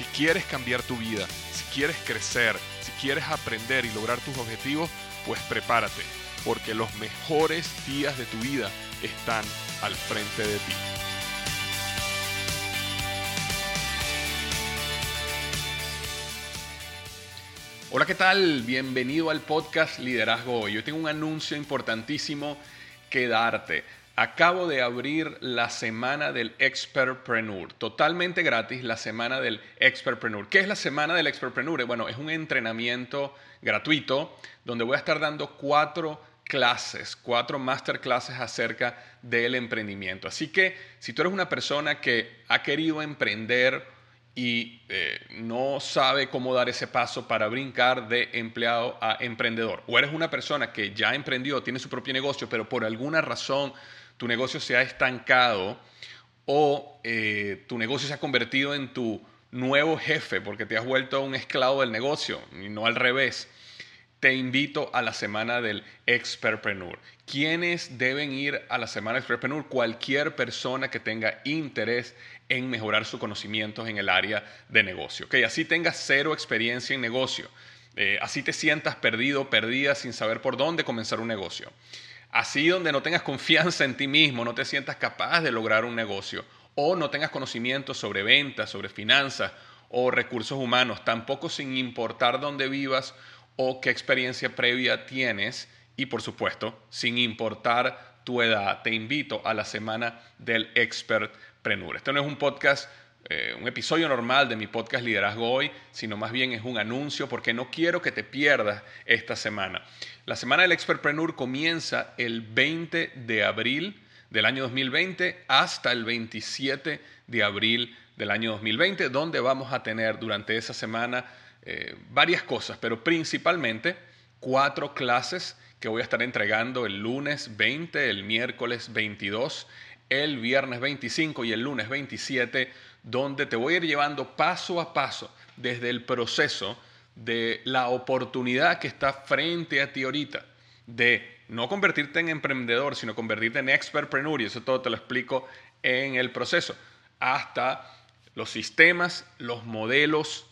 Si quieres cambiar tu vida, si quieres crecer, si quieres aprender y lograr tus objetivos, pues prepárate, porque los mejores días de tu vida están al frente de ti. Hola, ¿qué tal? Bienvenido al podcast Liderazgo Hoy. Yo tengo un anuncio importantísimo que darte. Acabo de abrir la semana del Expertpreneur, totalmente gratis, la semana del Expertpreneur. ¿Qué es la semana del Expertpreneur? Bueno, es un entrenamiento gratuito donde voy a estar dando cuatro clases, cuatro masterclasses acerca del emprendimiento. Así que si tú eres una persona que ha querido emprender y eh, no sabe cómo dar ese paso para brincar de empleado a emprendedor, o eres una persona que ya emprendió, tiene su propio negocio, pero por alguna razón tu negocio se ha estancado o eh, tu negocio se ha convertido en tu nuevo jefe porque te has vuelto un esclavo del negocio y no al revés, te invito a la semana del Expertpreneur. ¿Quiénes deben ir a la semana del Expertpreneur? Cualquier persona que tenga interés en mejorar sus conocimientos en el área de negocio. Que Así tengas cero experiencia en negocio. Eh, así te sientas perdido, perdida, sin saber por dónde comenzar un negocio. Así donde no tengas confianza en ti mismo, no te sientas capaz de lograr un negocio o no tengas conocimiento sobre ventas, sobre finanzas o recursos humanos, tampoco sin importar dónde vivas o qué experiencia previa tienes y por supuesto sin importar tu edad. Te invito a la semana del Expertpreneur. Este no es un podcast eh, un episodio normal de mi podcast Liderazgo Hoy, sino más bien es un anuncio porque no quiero que te pierdas esta semana. La semana del Expertpreneur comienza el 20 de abril del año 2020 hasta el 27 de abril del año 2020, donde vamos a tener durante esa semana eh, varias cosas, pero principalmente cuatro clases que voy a estar entregando el lunes 20, el miércoles 22, el viernes 25 y el lunes 27 donde te voy a ir llevando paso a paso desde el proceso de la oportunidad que está frente a ti ahorita, de no convertirte en emprendedor, sino convertirte en expertpreneur, y eso todo te lo explico en el proceso, hasta los sistemas, los modelos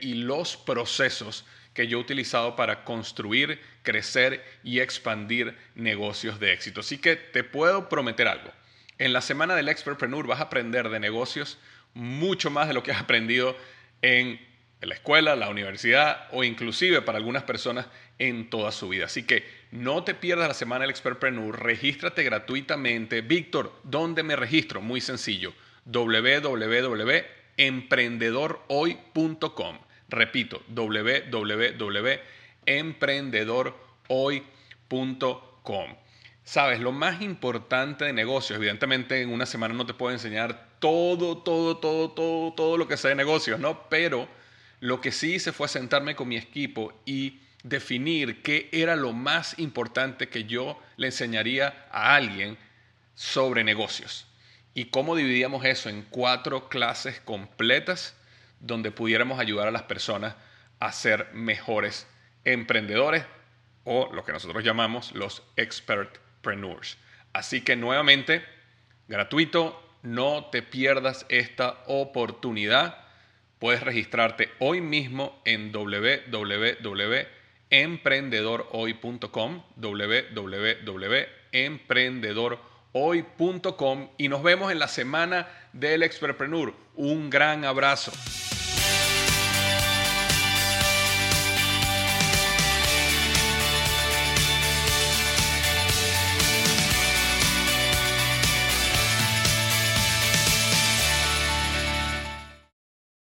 y los procesos que yo he utilizado para construir, crecer y expandir negocios de éxito. Así que te puedo prometer algo. En la semana del Expertpreneur vas a aprender de negocios mucho más de lo que has aprendido en la escuela, la universidad o inclusive para algunas personas en toda su vida. Así que no te pierdas la semana del Expertpreneur, regístrate gratuitamente. Víctor, ¿dónde me registro? Muy sencillo, www.emprendedorhoy.com. Repito, www.emprendedorhoy.com. Sabes, lo más importante de negocios, evidentemente en una semana no te puedo enseñar todo, todo, todo, todo, todo lo que sé de negocios, ¿no? Pero lo que sí hice fue sentarme con mi equipo y definir qué era lo más importante que yo le enseñaría a alguien sobre negocios y cómo dividíamos eso en cuatro clases completas donde pudiéramos ayudar a las personas a ser mejores emprendedores o lo que nosotros llamamos los expert Así que nuevamente, gratuito, no te pierdas esta oportunidad. Puedes registrarte hoy mismo en www.emprendedorhoy.com, www.emprendedorhoy.com y nos vemos en la semana del Expertpreneur. Un gran abrazo.